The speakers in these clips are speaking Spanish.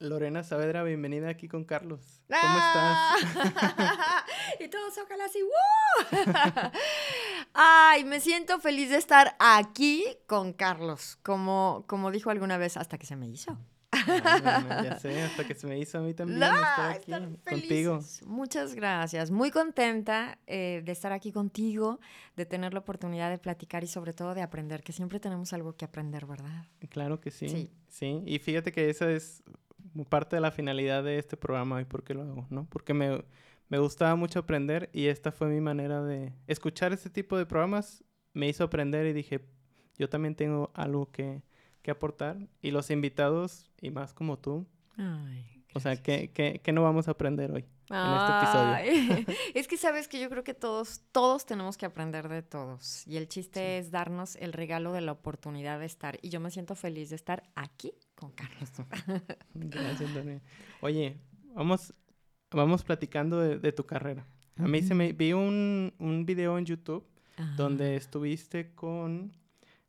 Lorena Saavedra, bienvenida aquí con Carlos. ¿Cómo ¡Ah! estás? y todos ojalá así, ¡Woo! Ay, me siento feliz de estar aquí con Carlos, como, como dijo alguna vez, hasta que se me hizo. ya sé, hasta que se me hizo a mí también estar aquí contigo. Muchas gracias. Muy contenta eh, de estar aquí contigo, de tener la oportunidad de platicar y sobre todo de aprender, que siempre tenemos algo que aprender, ¿verdad? Claro que sí. Sí. sí. Y fíjate que esa es parte de la finalidad de este programa y por qué lo hago, ¿no? Porque me, me gustaba mucho aprender y esta fue mi manera de escuchar este tipo de programas. Me hizo aprender y dije, yo también tengo algo que que aportar y los invitados y más como tú. o sea, ¿qué, ¿qué, no vamos a aprender hoy en este episodio? es que sabes que yo creo que todos, todos tenemos que aprender de todos y el chiste es darnos el regalo de la oportunidad de estar y yo me siento feliz de estar aquí con Carlos. Gracias, Dani. Oye, vamos, vamos platicando de, tu carrera. A mí se me vi un, un video en YouTube donde estuviste con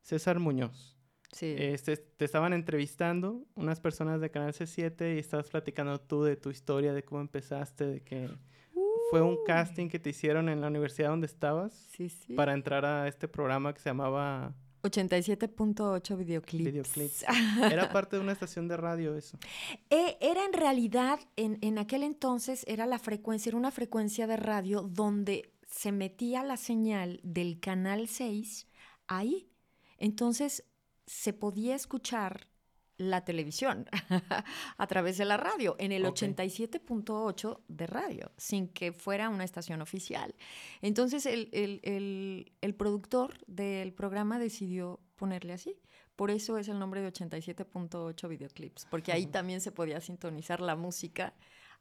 César Muñoz. Sí. Este, te estaban entrevistando unas personas de Canal C7 y estabas platicando tú de tu historia, de cómo empezaste, de que fue un casting que te hicieron en la universidad donde estabas sí, sí. para entrar a este programa que se llamaba 87.8 videoclips. videoclips. Era parte de una estación de radio eso. Eh, era en realidad, en, en, aquel entonces, era la frecuencia, era una frecuencia de radio donde se metía la señal del canal 6 ahí. Entonces, se podía escuchar la televisión a través de la radio, en el 87.8 de radio, sin que fuera una estación oficial. Entonces el, el, productor del programa decidió ponerle así. Por eso es el nombre de 87.8 videoclips, porque ahí también se podía sintonizar la música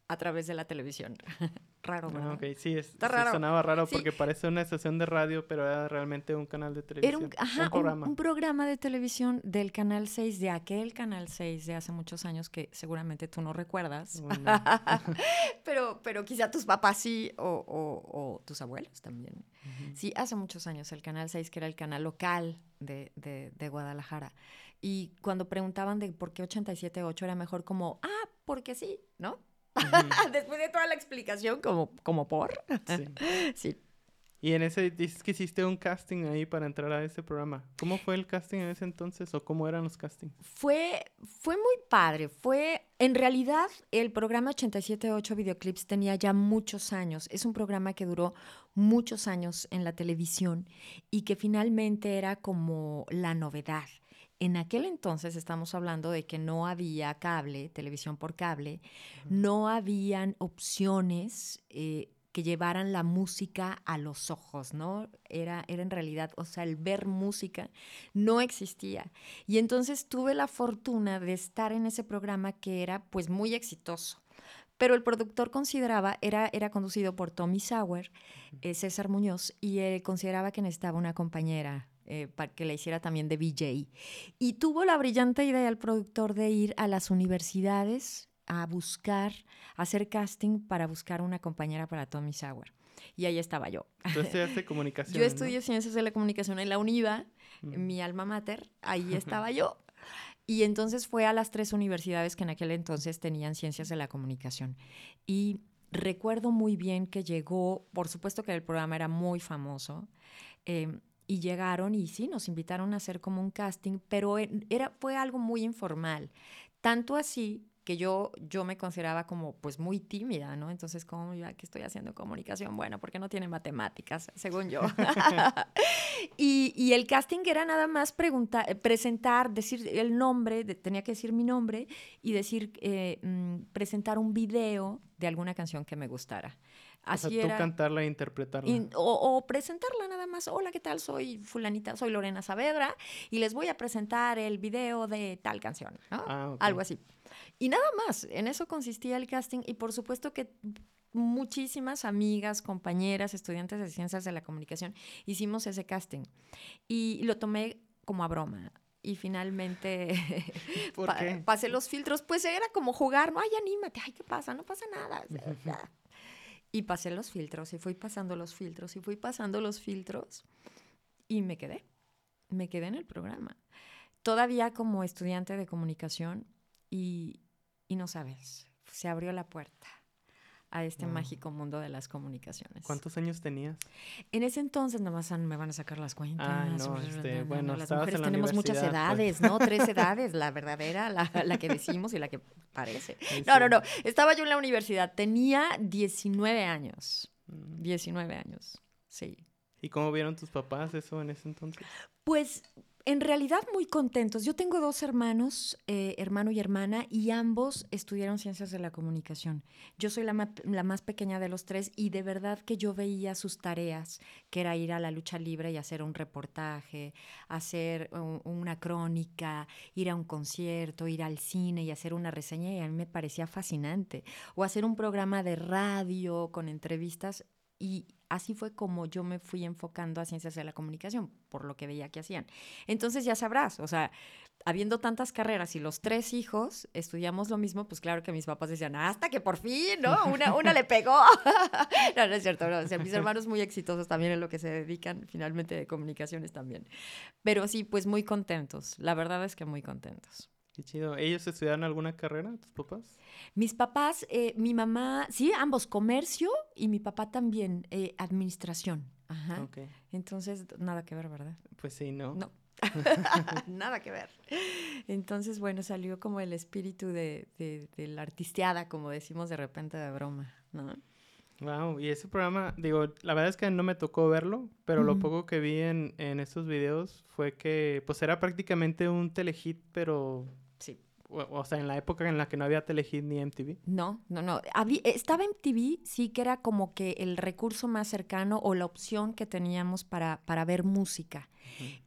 a través de la televisión. raro, ¿verdad? ok, sí, Está raro. sonaba raro porque parece una estación de radio, pero era realmente un canal de televisión. Era un, programa. Un, programa de televisión del Canal 6, de aquel Canal 6 de hace muchos años que seguramente tú no recuerdas. pero, pero quizá tus papás sí, o, tus abuelos también. Sí, hace muchos años el Canal 6, que era el canal local de, de, de Guadalajara. Y cuando preguntaban de por qué 87.8 era mejor, como, ah, porque sí, ¿no? Después de toda la explicación, como, como por. Sí. Y en ese, dices que hiciste un casting ahí para entrar a ese programa. ¿Cómo fue el casting en ese entonces o cómo eran los castings? Fue, fue muy padre. Fue, en realidad, el programa 878 Videoclips tenía ya muchos años. Es un programa que duró muchos años en la televisión y que finalmente era como la novedad. En aquel entonces estamos hablando de que no había cable, televisión por cable, no habían opciones eh, que llevaran la música a los ojos, ¿no? Era, era en realidad, o sea, el ver música no existía. Y entonces tuve la fortuna de estar en ese programa que era pues muy exitoso. Pero el productor consideraba, era, era conducido por Tommy Sauer, eh, César Muñoz, y él consideraba que necesitaba una compañera eh, para que le hiciera también de VJ. Y tuvo la brillante idea el productor de ir a las universidades a buscar, a hacer casting para buscar una compañera para Tommy Sauer. Y ahí estaba yo. ¿Tú estudiaste comunicación? Yo estudié ciencias de la comunicación en la UNIVA, mi alma mater, ahí estaba yo. Y entonces fue a las tres universidades que en aquel entonces tenían ciencias de la comunicación. Y recuerdo muy bien que llegó, por supuesto que el programa era muy famoso, eh, y llegaron y sí, nos invitaron a hacer como un casting, pero era, fue algo muy informal. Tanto así que yo, yo me consideraba como pues muy tímida, ¿no? Entonces, como ya que estoy haciendo comunicación? Bueno, porque no tiene matemáticas, según yo. y, y, el casting era nada más preguntar, presentar, decir el nombre, tenía que decir mi nombre y decir, eh, mm, presentar un video de alguna canción que me gustara. Así o sea, tú cantarla e interpretarla. o, presentarla nada más. Hola, ¿qué tal? Soy fulanita, soy Lorena Saavedra y les voy a presentar el video de tal canción, ¿no? Ah, Algo así. Y nada más, en eso consistía el casting y por supuesto que muchísimas amigas, compañeras, estudiantes de ciencias de la comunicación hicimos ese casting y lo tomé como a broma y finalmente pasé los filtros, pues era como jugar, no, ay, anímate, ay, ¿qué pasa? No pasa nada. Y pasé los filtros y fui pasando los filtros y fui pasando los filtros y me quedé, me quedé en el programa. Todavía como estudiante de comunicación y, y no sabes, se abrió la puerta a este mágico mundo de las comunicaciones. ¿Cuántos años tenías? En ese entonces nomás me van a sacar las cuentas. Ah, no, este, bueno, las mujeres tenemos muchas pues. edades, ¿no? Tres edades, la verdadera, la, la, que decimos y la que parece. no, no, no. Estaba yo en la universidad, tenía 19 años. 19 mm. años, sí. ¿Y cómo vieron tus papás eso en ese entonces? Pues en realidad muy contentos. Yo tengo dos hermanos, eh, hermano y hermana, y ambos estudiaron ciencias de la comunicación. Yo soy la, más pequeña de los tres y de verdad que yo veía sus tareas, que era ir a la lucha libre y hacer un reportaje, hacer una crónica, ir a un concierto, ir al cine y hacer una reseña y a mí me parecía fascinante. O hacer un programa de radio con entrevistas y así fue como yo me fui enfocando a ciencias de la comunicación, por lo que veía que hacían. Entonces ya sabrás, o sea, habiendo tantas carreras y los tres hijos estudiamos lo mismo, pues claro que mis papás decían, hasta que por fin, ¿no? Una, una le pegó. no, no es cierto, no. O sea, mis hermanos muy exitosos también en lo que se dedican, finalmente de comunicaciones también. Pero sí, pues muy contentos. La verdad es que muy contentos. Qué chido. ¿Ellos estudiaron alguna carrera, tus papás? Mis papás, eh, mi mamá, sí, ambos comercio y mi papá también eh, administración. Ajá. Okay. Entonces, nada que ver, ¿verdad? Pues sí, ¿no? No. nada que ver. Entonces, bueno, salió como el espíritu de, de, la artisteada, como decimos de repente de broma, ¿no? Wow, y ese programa, digo, la verdad es que no me tocó verlo, pero lo poco que vi en, en estos videos fue que, pues era prácticamente un telehit, pero o, sea, en la época en la que no había Telehit ni MTV. No, no, no. estaba MTV, sí que era como que el recurso más cercano o la opción que teníamos para, para ver música.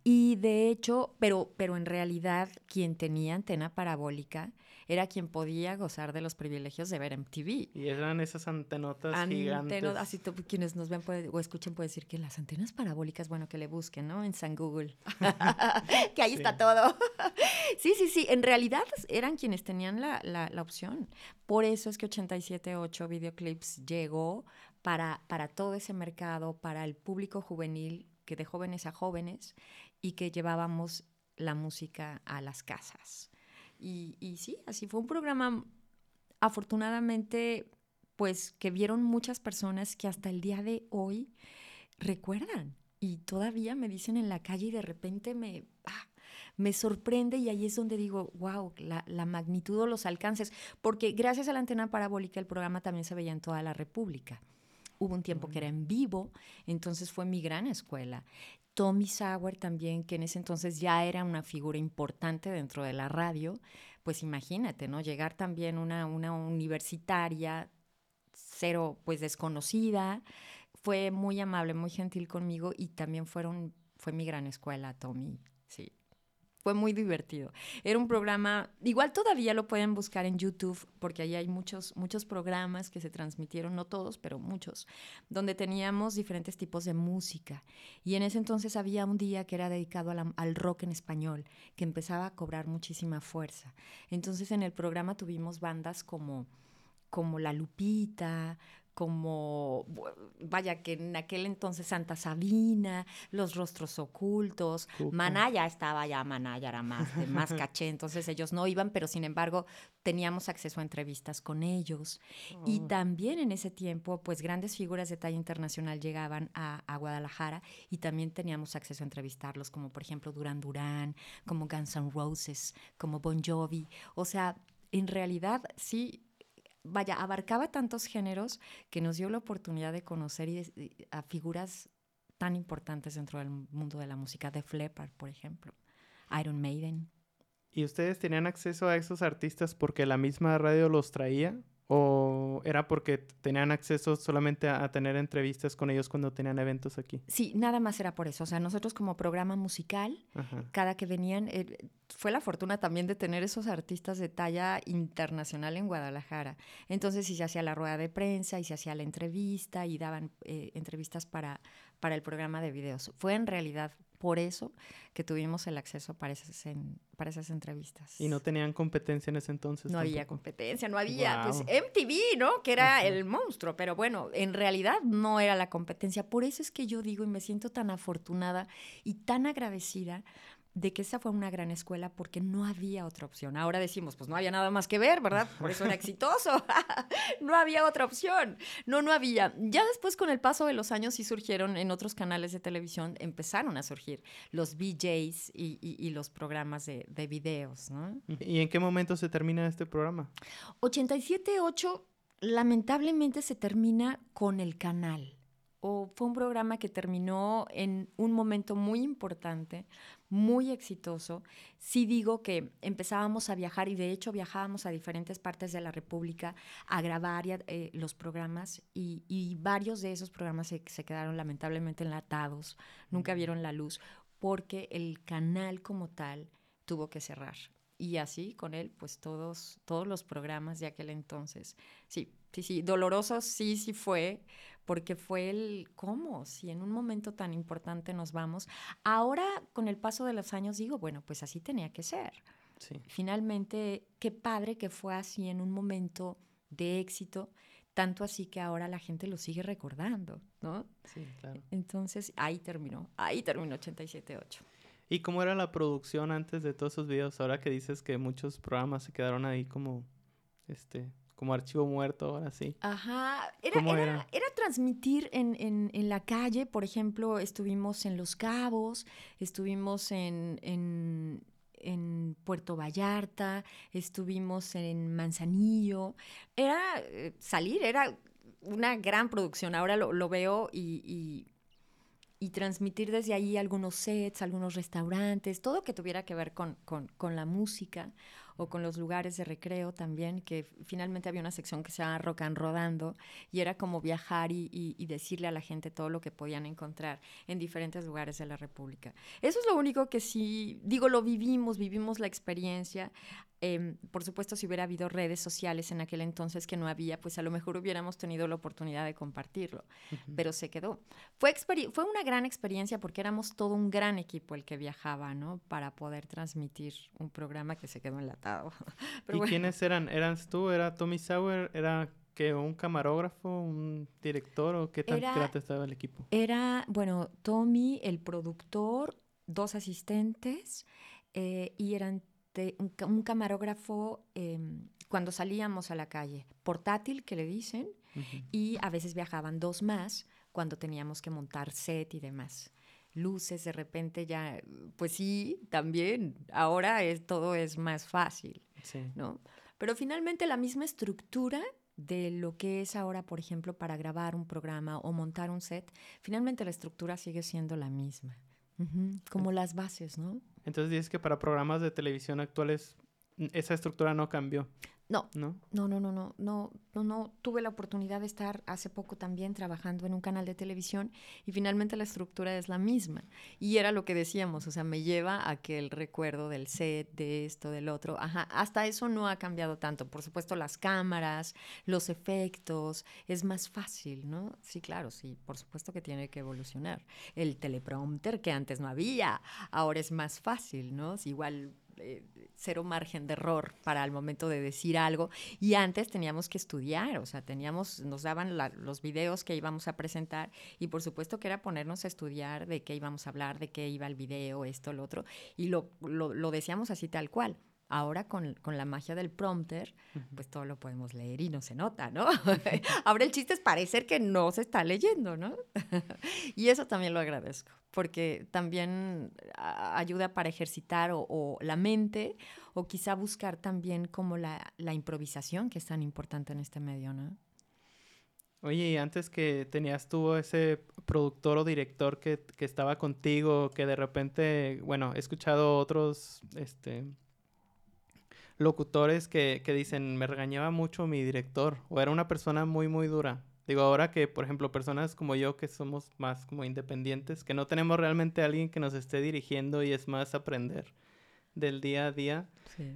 Y de hecho, pero, pero en realidad quien tenía antena parabólica era quien podía gozar de los privilegios de ver MTV. Y eran esas antenotas gigantes. Así quienes nos ven o escuchen pueden decir que las antenas parabólicas, bueno, que le busquen, ¿no? En San Google. que ahí está todo. sí, sí, sí. En realidad eran quienes tenían la, la, la opción. Por eso es que 87.8 Videoclips llegó para, para todo ese mercado, para el público juvenil, que de jóvenes a jóvenes, y que llevábamos la música a las casas. Y, sí, así fue un programa, afortunadamente, pues que vieron muchas personas que hasta el día de hoy recuerdan y todavía me dicen en la calle y de repente me, ah, me sorprende y ahí es donde digo, wow, la, la, magnitud o los alcances, porque gracias a la antena parabólica el programa también se veía en toda la República. Hubo un tiempo que era en vivo, entonces fue mi gran escuela. Tommy Sauer también, que en ese entonces ya era una figura importante dentro de la radio, pues imagínate, ¿no? Llegar también una, una universitaria, cero, pues desconocida, fue muy amable, muy gentil conmigo y también fueron, fue mi gran escuela, Tommy, fue muy divertido. Era un programa, igual todavía lo pueden buscar en YouTube, porque ahí hay muchos, muchos programas que se transmitieron, no todos, pero muchos, donde teníamos diferentes tipos de música. Y en ese entonces había un día que era dedicado al rock en español, que empezaba a cobrar muchísima fuerza. Entonces en el programa tuvimos bandas como como La Lupita, como, vaya que en aquel entonces Santa Sabina, Los Rostros Ocultos, Manaya estaba ya, Manaya era más, de más caché, entonces ellos no iban, pero sin embargo teníamos acceso a entrevistas con ellos. Y oh. también en ese tiempo, pues grandes figuras de talla internacional llegaban a, a, Guadalajara y también teníamos acceso a entrevistarlos, como por ejemplo Duran Duran, como Guns N' Roses, como Bon Jovi. O sea, en realidad sí vaya, abarcaba tantos géneros que nos dio la oportunidad de conocer a figuras tan importantes dentro del mundo de la música, de Leppard, por ejemplo, Iron Maiden. ¿Y ustedes tenían acceso a esos artistas porque la misma radio los traía? ¿O era porque tenían acceso solamente a, tener entrevistas con ellos cuando tenían eventos aquí? Sí, nada más era por eso. O sea, nosotros como programa musical, cada que venían, eh, fue la fortuna también de tener esos artistas de talla internacional en Guadalajara. Entonces, si se hacía la rueda de prensa y se hacía la entrevista y daban eh, entrevistas para, para el programa de videos. Fue en realidad por eso que tuvimos el acceso para esas, para esas entrevistas. ¿Y no tenían competencia en ese entonces? No había competencia, no había, pues MTV, ¿no? Que era el monstruo, pero bueno, en realidad no era la competencia. Por eso es que yo digo y me siento tan afortunada y tan agradecida de que esa fue una gran escuela porque no había otra opción. Ahora decimos, pues no había nada más que ver, ¿verdad? Por eso era exitoso. no había otra opción. No, no había. Ya después, con el paso de los años, sí surgieron en otros canales de televisión, empezaron a surgir los VJs y, los programas de, de, videos, ¿no? ¿Y en qué momento se termina este programa? 87.8 lamentablemente se termina con el canal. O fue un programa que terminó en un momento muy importante, muy exitoso. Sí digo que empezábamos a viajar y de hecho viajábamos a diferentes partes de la República a grabar eh, los programas y, varios de esos programas se, se quedaron lamentablemente enlatados, nunca vieron la luz porque el canal como tal tuvo que cerrar y así con él, pues todos, todos los programas de aquel entonces. Sí, sí, sí, doloroso sí, sí fue, porque fue el cómo, si en un momento tan importante nos vamos. Ahora, con el paso de los años, digo, bueno, pues así tenía que ser. Sí. Finalmente, qué padre que fue así en un momento de éxito, tanto así que ahora la gente lo sigue recordando, ¿no? Sí, claro. Entonces, ahí terminó, ahí terminó 87.8. ¿Y cómo era la producción antes de todos esos videos? Ahora que dices que muchos programas se quedaron ahí como, este, como archivo muerto, ahora sí. Ajá. Era, era? era, transmitir en, en, en, la calle, por ejemplo, estuvimos en Los Cabos, estuvimos en, en, en Puerto Vallarta, estuvimos en Manzanillo. Era eh, salir, era una gran producción. Ahora lo, lo veo y y transmitir desde ahí algunos sets, algunos restaurantes, todo que tuviera que ver con, con, la música o con los lugares de recreo también, que finalmente había una sección que se llama Rock and Rodando y era como viajar y, y, decirle a la gente todo lo que podían encontrar en diferentes lugares de la República. Eso es lo único que sí, digo, lo vivimos, vivimos la experiencia. Em, por supuesto, si hubiera habido redes sociales en aquel entonces que no había, pues a lo mejor hubiéramos tenido la oportunidad de compartirlo, pero se quedó. Fue, fue una gran experiencia porque éramos todo un gran equipo el que viajaba, ¿no? Para poder transmitir un programa que se quedó ¿Y quiénes eran? ¿Eras tú? ¿Era Tommy Sauer? ¿Era que un camarógrafo, un director o qué tan grande estaba el equipo? Era, bueno, Tommy, el productor, dos asistentes eh, y eran un, camarógrafo em, cuando salíamos a la calle, portátil que le dicen, y a veces viajaban dos más cuando teníamos que montar set y demás. Luces de repente ya, pues sí, también, ahora es, todo es más fácil, ¿no? Pero finalmente la misma estructura de lo que es ahora, por ejemplo, para grabar un programa o montar un set, finalmente la estructura sigue siendo la misma, como las bases, ¿no? Entonces dices que para programas de televisión actuales esa estructura no cambió. No, no, no, no, no, no, no, no, no. Tuve la oportunidad de estar hace poco también trabajando en un canal de televisión y finalmente la estructura es la misma. Y era lo que decíamos, o sea, me lleva a que el recuerdo del set, de esto, del otro, ajá, hasta eso no ha cambiado tanto. Por supuesto, las cámaras, los efectos, es más fácil, ¿no? Sí, claro, sí, por supuesto que tiene que evolucionar. El teleprompter que antes no había, ahora es más fácil, ¿no? igual eh, cero margen de error para el momento de decir algo. Y antes teníamos que estudiar, o sea, teníamos, nos daban los videos que íbamos a presentar y por supuesto que era ponernos a estudiar de qué íbamos a hablar, de qué iba el video, esto, lo otro, y lo, lo decíamos así tal cual. Ahora con, la magia del prompter, pues todo lo podemos leer y no se nota, ¿no? Ahora el chiste es parecer que no se está leyendo, ¿no? y eso también lo agradezco, porque también ayuda para ejercitar o, la mente o quizá buscar también como la, improvisación que es tan importante en este medio, ¿no? Oye, y antes que tenías tú ese productor o director que, que, estaba contigo, que de repente, bueno, he escuchado otros, este, locutores que, que dicen, me regañaba mucho mi director o era una persona muy, muy dura. Digo, ahora que, por ejemplo, personas como yo que somos más como independientes, que no tenemos realmente a alguien que nos esté dirigiendo y es más aprender del día a día,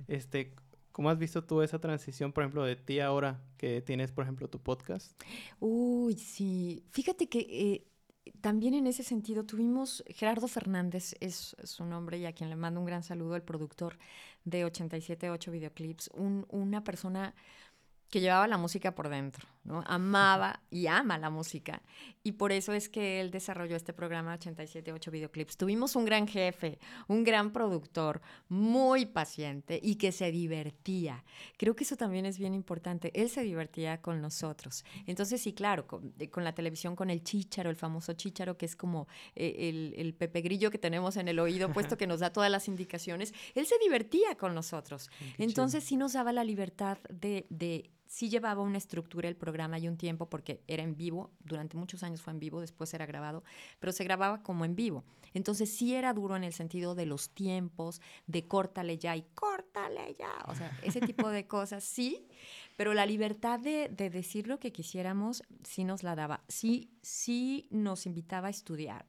este, ¿cómo has visto tú esa transición, por ejemplo, de ti ahora que tienes, por ejemplo, tu podcast? Uy, sí. Fíjate que eh, también en ese sentido tuvimos, Gerardo Fernández es su nombre y a quien le mando un gran saludo, el productor de 87.8 videoclips, un, una persona que llevaba la música por dentro. ¿no? Amaba y ama la música. Y por eso es que él desarrolló este programa 878 Videoclips. Tuvimos un gran jefe, un gran productor, muy paciente y que se divertía. Creo que eso también es bien importante. Él se divertía con nosotros. Entonces, sí, claro, con, la televisión, con el chícharo, el famoso chícharo, que es como eh, el, el pepe grillo que tenemos en el oído puesto que nos da todas las indicaciones, él se divertía con nosotros. Entonces, sí nos daba la libertad de, de sí llevaba una estructura el programa y un tiempo porque era en vivo, durante muchos años fue en vivo, después era grabado, pero se grababa como en vivo. Entonces sí era duro en el sentido de los tiempos, de córtale ya y córtale ya, o sea, ese tipo de cosas, sí, pero la libertad de, de decir lo que quisiéramos sí nos la daba, sí, sí nos invitaba a estudiar.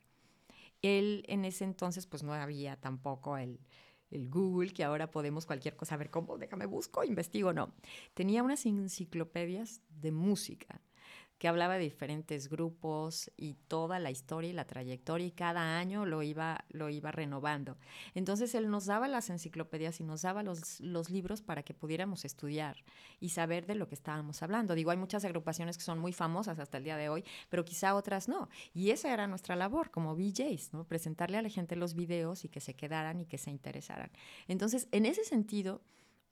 Él en ese entonces pues no había tampoco el el Google, que ahora podemos cualquier cosa, a ver cómo, déjame busco, investigo, no. Tenía unas enciclopedias de música que hablaba de diferentes grupos y toda la historia y la trayectoria y cada año lo iba, lo iba renovando. Entonces él nos daba las enciclopedias y nos daba los, los libros para que pudiéramos estudiar y saber de lo que estábamos hablando. Digo, hay muchas agrupaciones que son muy famosas hasta el día de hoy, pero quizá otras no. Y esa era nuestra labor como VJs, ¿no? Presentarle a la gente los videos y que se quedaran y que se interesaran. Entonces, en ese sentido,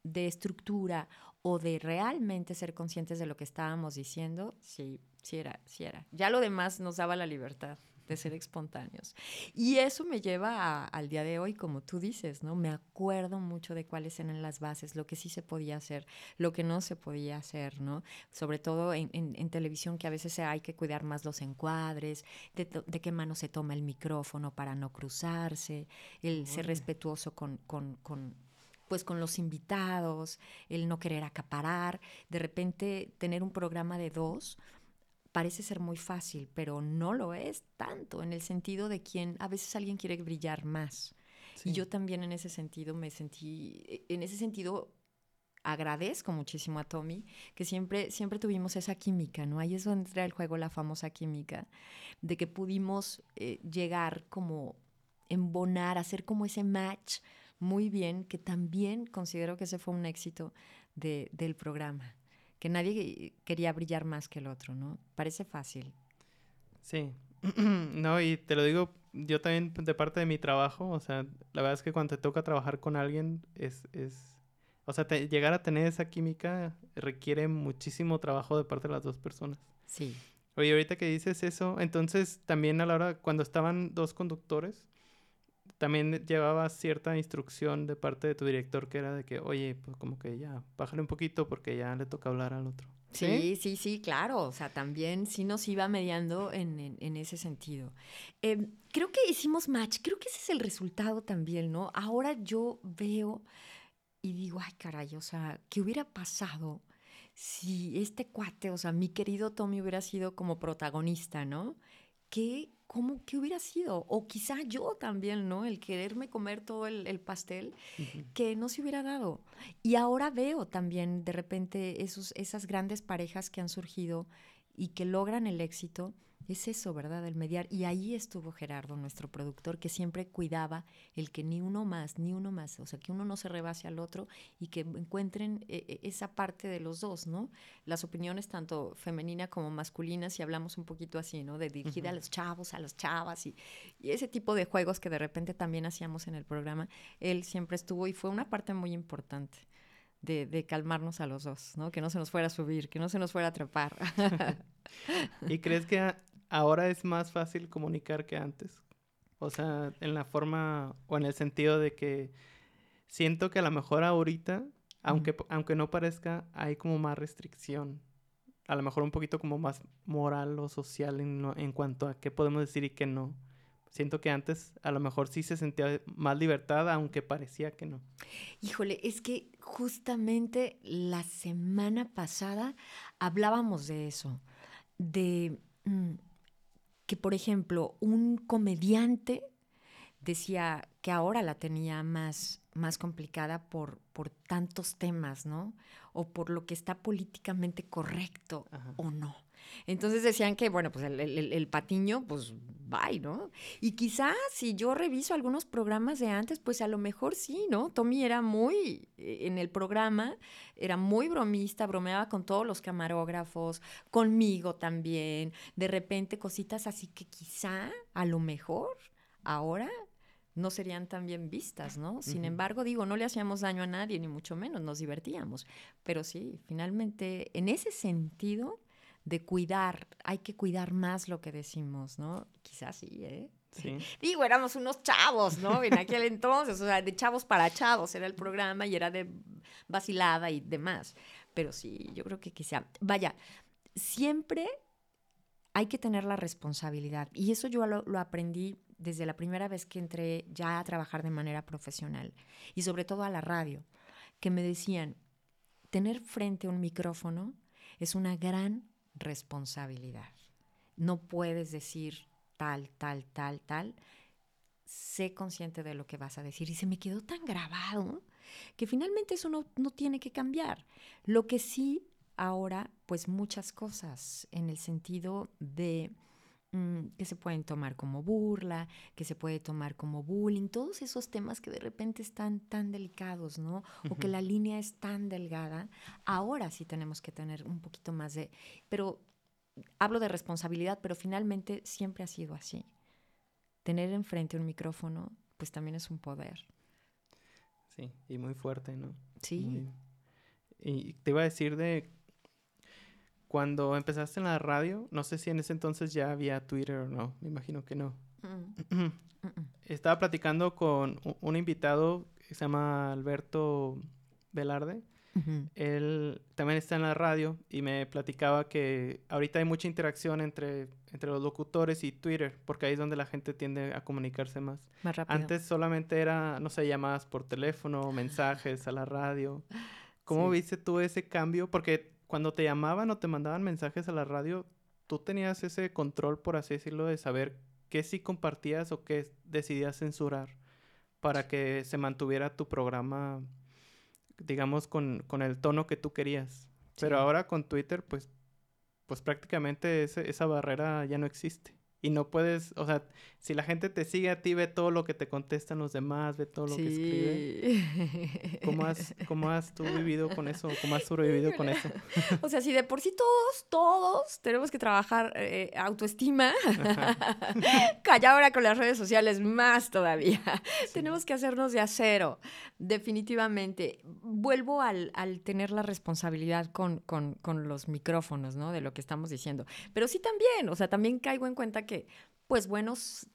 de estructura o de realmente ser conscientes de lo que estábamos diciendo, sí, sí era, sí era. Ya lo demás nos daba la libertad de ser espontáneos. Y eso me lleva al día de hoy, como tú dices, ¿no? Me acuerdo mucho de cuáles eran las bases, lo que sí se podía hacer, lo que no se podía hacer, ¿no? Sobre todo en, televisión, que a veces hay que cuidar más los encuadres, de, qué mano se toma el micrófono para no cruzarse, el ser respetuoso con, con, con pues con los invitados, el no querer acaparar, de repente tener un programa de dos parece ser muy fácil, pero no lo es tanto en el sentido de quien a veces alguien quiere brillar más. Y yo también en ese sentido me sentí, en ese sentido agradezco muchísimo a Tommy, que siempre, siempre tuvimos esa química, ¿no? Ahí es donde entra el juego la famosa química, de que pudimos eh, llegar como embonar, hacer como ese match muy bien, que también considero que ese fue un éxito del programa, que nadie quería brillar más que el otro, ¿no? Parece fácil. Sí, no, y te lo digo yo también de parte de mi trabajo, o sea, la verdad es que cuando te toca trabajar con alguien es, es o sea, llegar a tener esa química requiere muchísimo trabajo de parte de las dos personas. Sí. Oye, ahorita que dices eso, entonces también a la hora, cuando estaban dos conductores, también llevaba cierta instrucción de parte de tu director que era de que, oye, pues como que ya, bájale un poquito porque ya le toca hablar al otro. Sí, sí, sí, claro. O sea, también sí nos iba mediando en, en, ese sentido. Em, creo que hicimos match, creo que ese es el resultado también, ¿no? Ahora yo veo y digo, ay, caray, o sea, ¿qué hubiera pasado si este cuate, o sea, mi querido Tommy hubiera sido como protagonista, ¿no? ¿Qué ¿cómo, qué hubiera sido? O quizá yo también, ¿no? El quererme comer todo el, pastel que no se hubiera dado. Y ahora veo también de repente esos, esas grandes parejas que han surgido y que logran el éxito es eso, ¿verdad? El mediar. Y ahí estuvo Gerardo, nuestro productor, que siempre cuidaba el que ni uno más, ni uno más, o sea, que uno no se rebase al otro y que encuentren eh, eh, esa parte de los dos, ¿no? Las opiniones tanto femenina como masculina, si hablamos un poquito así, ¿no? De dirigida a los chavos, a las chavas y, ese tipo de juegos que de repente también hacíamos en el programa, él siempre estuvo y fue una parte muy importante. De, de, calmarnos a los dos, ¿no? Que no se nos fuera a subir, que no se nos fuera a atrapar. ¿Y crees que ahora es más fácil comunicar que antes. O sea, en la forma o en el sentido de que siento que a lo mejor ahorita, aunque, aunque no parezca, hay como más restricción. A lo mejor un poquito como más moral o social en, en cuanto a qué podemos decir y qué no. Siento que antes a lo mejor sí se sentía más libertad, aunque parecía que no. Híjole, es que justamente la semana pasada hablábamos de eso, de... Mm, que, por ejemplo, un comediante decía que ahora la tenía más, más complicada por, por tantos temas, ¿no? O por lo que está políticamente correcto o no. Entonces decían que, bueno, pues el, patiño, pues bye, ¿no? Y quizás si yo reviso algunos programas de antes, pues a lo mejor sí, ¿no? Tommy era muy, eh, en el programa, era muy bromista, bromeaba con todos los camarógrafos, conmigo también, de repente cositas así que quizá, a lo mejor, ahora no serían tan bien vistas, ¿no? Sin embargo, digo, no le hacíamos daño a nadie, ni mucho menos, nos divertíamos. Pero sí, finalmente, en ese sentido de cuidar, hay que cuidar más lo que decimos, ¿no? Quizás sí, ¿eh? Sí. Digo, éramos unos chavos, ¿no? En aquel entonces, o sea, de chavos para chavos era el programa y era de vacilada y demás. Pero sí, yo creo que quizá, vaya, siempre hay que tener la responsabilidad. Y eso yo lo, lo aprendí desde la primera vez que entré ya a trabajar de manera profesional y sobre todo a la radio, que me decían, tener frente a un micrófono es una gran responsabilidad. No puedes decir tal, tal, tal, tal. Sé consciente de lo que vas a decir. Y se me quedó tan grabado que finalmente eso no, no tiene que cambiar. Lo que sí ahora, pues muchas cosas en el sentido de que se pueden tomar como burla, que se puede tomar como bullying, todos esos temas que de repente están tan delicados, ¿no? O que la línea es tan delgada, ahora sí tenemos que tener un poquito más de... Pero hablo de responsabilidad, pero finalmente siempre ha sido así. Tener enfrente un micrófono, pues también es un poder. Sí, y muy fuerte, ¿no? Sí. Y te iba a decir de cuando empezaste en la radio, no sé si en ese entonces ya había Twitter o no, me imagino que no. Mm. Estaba platicando con un, invitado que se llama Alberto Velarde. Él también está en la radio y me platicaba que ahorita hay mucha interacción entre, entre los locutores y Twitter, porque ahí es donde la gente tiende a comunicarse más. Más rápido. Antes solamente era, no sé, llamadas por teléfono, mensajes a la radio. ¿Cómo viste tú ese cambio? Porque cuando te llamaban o te mandaban mensajes a la radio, tú tenías ese control, por así decirlo, de saber qué sí compartías o qué decidías censurar para que se mantuviera tu programa, digamos, con, con el tono que tú querías. Pero ahora con Twitter, pues, pues prácticamente esa barrera ya no existe. Y no puedes, o sea, si la gente te sigue a ti, ve todo lo que te contestan los demás, ve todo lo que escribe. ¿Cómo has, ¿Cómo has tú vivido con eso? ¿Cómo has sobrevivido con eso? O sea, si de por sí todos, todos tenemos que trabajar eh, autoestima, calla ahora con las redes sociales más todavía. Tenemos que hacernos de acero, definitivamente. Vuelvo al, al tener la responsabilidad con, con, con los micrófonos, ¿no? De lo que estamos diciendo. Pero sí también, o sea, también caigo en cuenta que pues bueno,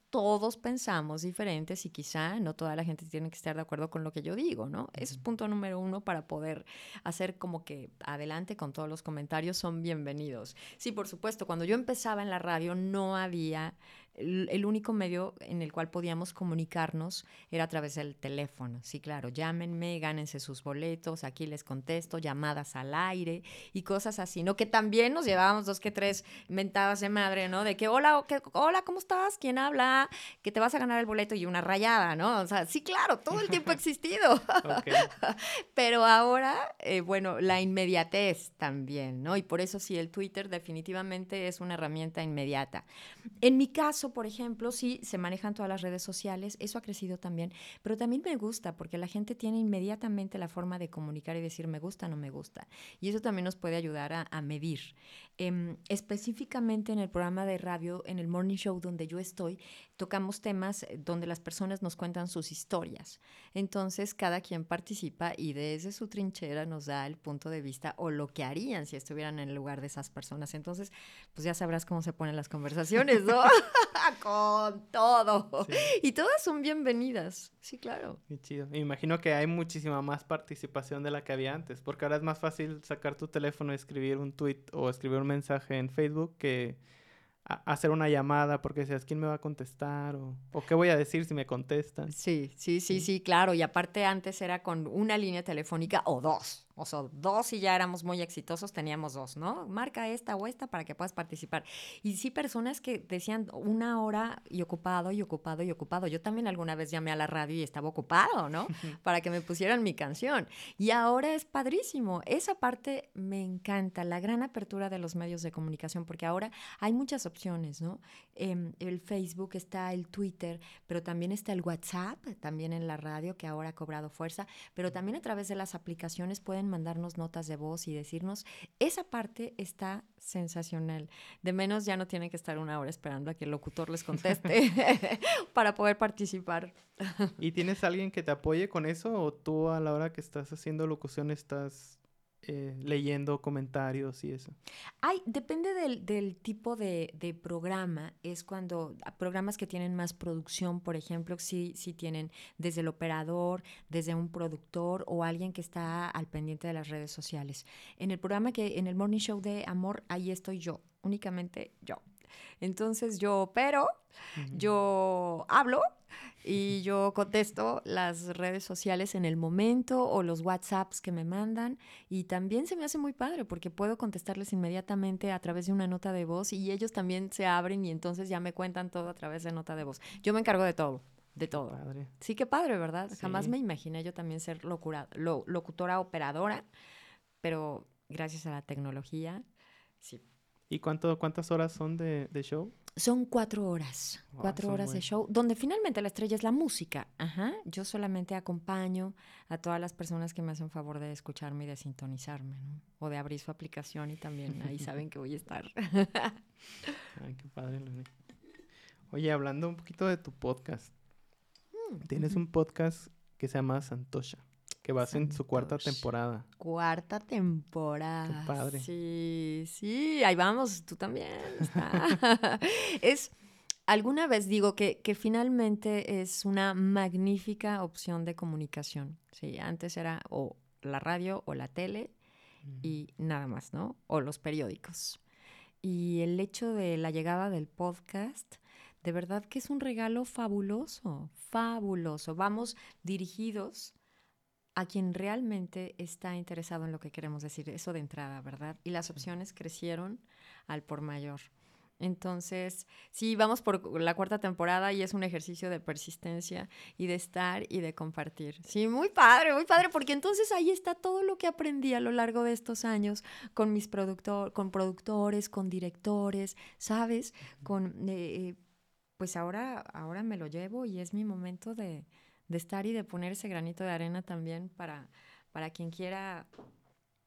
todos pensamos diferentes y quizá no toda la gente tiene que estar de acuerdo con lo que yo digo, ¿no? Ese es punto número uno para poder hacer como que adelante con todos los comentarios son bienvenidos. Sí, por supuesto, cuando yo empezaba en la radio no había el, único medio en el cual podíamos comunicarnos era a través del teléfono. Sí, claro, llámenme, gánense sus boletos, aquí les contesto, llamadas al aire y cosas así, ¿no? Que también nos llevábamos dos que tres mentadas de madre, ¿no? De que, hola, hola, ¿cómo estás? ¿Quién habla? Que te vas a ganar el boleto y una rayada, ¿no? O sea, sí, claro, todo el tiempo ha existido. Pero ahora, eh, bueno, la inmediatez también, ¿no? Y por eso sí, el Twitter definitivamente es una herramienta inmediata. En mi caso, por ejemplo, sí, se manejan todas las redes sociales, eso ha crecido también, pero también me gusta porque la gente tiene inmediatamente la forma de comunicar y decir me gusta, no me gusta. Y eso también nos puede ayudar a, medir. Em, específicamente en el programa de radio, en el Morning Show donde yo estoy, tocamos temas eh, donde las personas nos cuentan sus historias. Entonces, cada quien participa y desde su trinchera nos da el punto de vista o lo que harían si estuvieran en el lugar de esas personas. Entonces, pues ya sabrás cómo se ponen las conversaciones, ¿no? con todo. Y todas son bienvenidas. Sí, claro. Qué chido. Me imagino que hay muchísima más participación de la que había antes, porque ahora es más fácil sacar tu teléfono y escribir un tweet o escribir un mensaje en Facebook que hacer una llamada porque decías quién me va a contestar o, o, qué voy a decir si me contestan. Sí, sí, sí, sí, claro. Y aparte antes era con una línea telefónica o dos O sea, dos y ya éramos muy exitosos, teníamos dos, ¿no? Marca esta o esta para que puedas participar. Y sí, personas que decían una hora y ocupado y ocupado y ocupado. Yo también alguna vez llamé a la radio y estaba ocupado, ¿no? para que me pusieran mi canción. Y ahora es padrísimo. Esa parte me encanta, la gran apertura de los medios de comunicación, porque ahora hay muchas opciones, ¿no? Em, el Facebook está el Twitter, pero también está el WhatsApp, también en la radio, que ahora ha cobrado fuerza, pero también a través de las aplicaciones pueden mandarnos notas de voz y decirnos, esa parte está sensacional. De menos ya no tienen que estar una hora esperando a que el locutor les conteste para poder participar. ¿Y tienes alguien que te apoye con eso o tú a la hora que estás haciendo locución estás eh, leyendo comentarios y eso? Hay, depende del, tipo de, programa. Es cuando programas que tienen más producción, por ejemplo, sí, sí tienen desde el operador, desde un productor o alguien que está al pendiente de las redes sociales. En el programa que, en el Morning Show de Amor, ahí estoy yo, únicamente yo. Entonces yo opero, yo hablo y yo contesto las redes sociales en el momento o los WhatsApps que me mandan y también se me hace muy padre porque puedo contestarles inmediatamente a través de una nota de voz y ellos también se abren y entonces ya me cuentan todo a través de nota de voz. Yo me encargo de todo. De todo. Sí, qué padre, ¿verdad? Jamás me imaginé yo también ser locura, locutora operadora, pero gracias a la tecnología, sí. ¿Y cuánto, cuántas horas son de, de show? Son cuatro horas, cuatro horas de show, donde finalmente la estrella es la música. Ajá. Yo solamente acompaño a todas las personas que me hacen favor de escucharme y de sintonizarme, ¿no? O de abrir su aplicación y también ahí saben que voy a estar. Ay, qué padre, Oye, hablando un poquito de tu podcast. Mm, Tienes un podcast que se llama Santosha que vas en su cuarta temporada. Cuarta temporada. Qué padre. Sí, sí, ahí vamos, tú también. es, alguna vez digo que, que, finalmente es una magnífica opción de comunicación. Sí, antes era o la radio o la tele y nada más, ¿no? O los periódicos. Y el hecho de la llegada del podcast, de verdad que es un regalo fabuloso, fabuloso. Vamos dirigidos a quien realmente está interesado en lo que queremos decir, eso de entrada, ¿verdad? Y las opciones crecieron al por mayor. Entonces, sí, vamos por la cuarta temporada y es un ejercicio de persistencia y de estar y de compartir. Sí, muy padre, muy padre, porque entonces ahí está todo lo que aprendí a lo largo de estos años con mis productores, con productores, con directores, ¿sabes? Con, eh, pues ahora, ahora me lo llevo y es mi momento de, de estar y de poner ese granito de arena también para, para quien quiera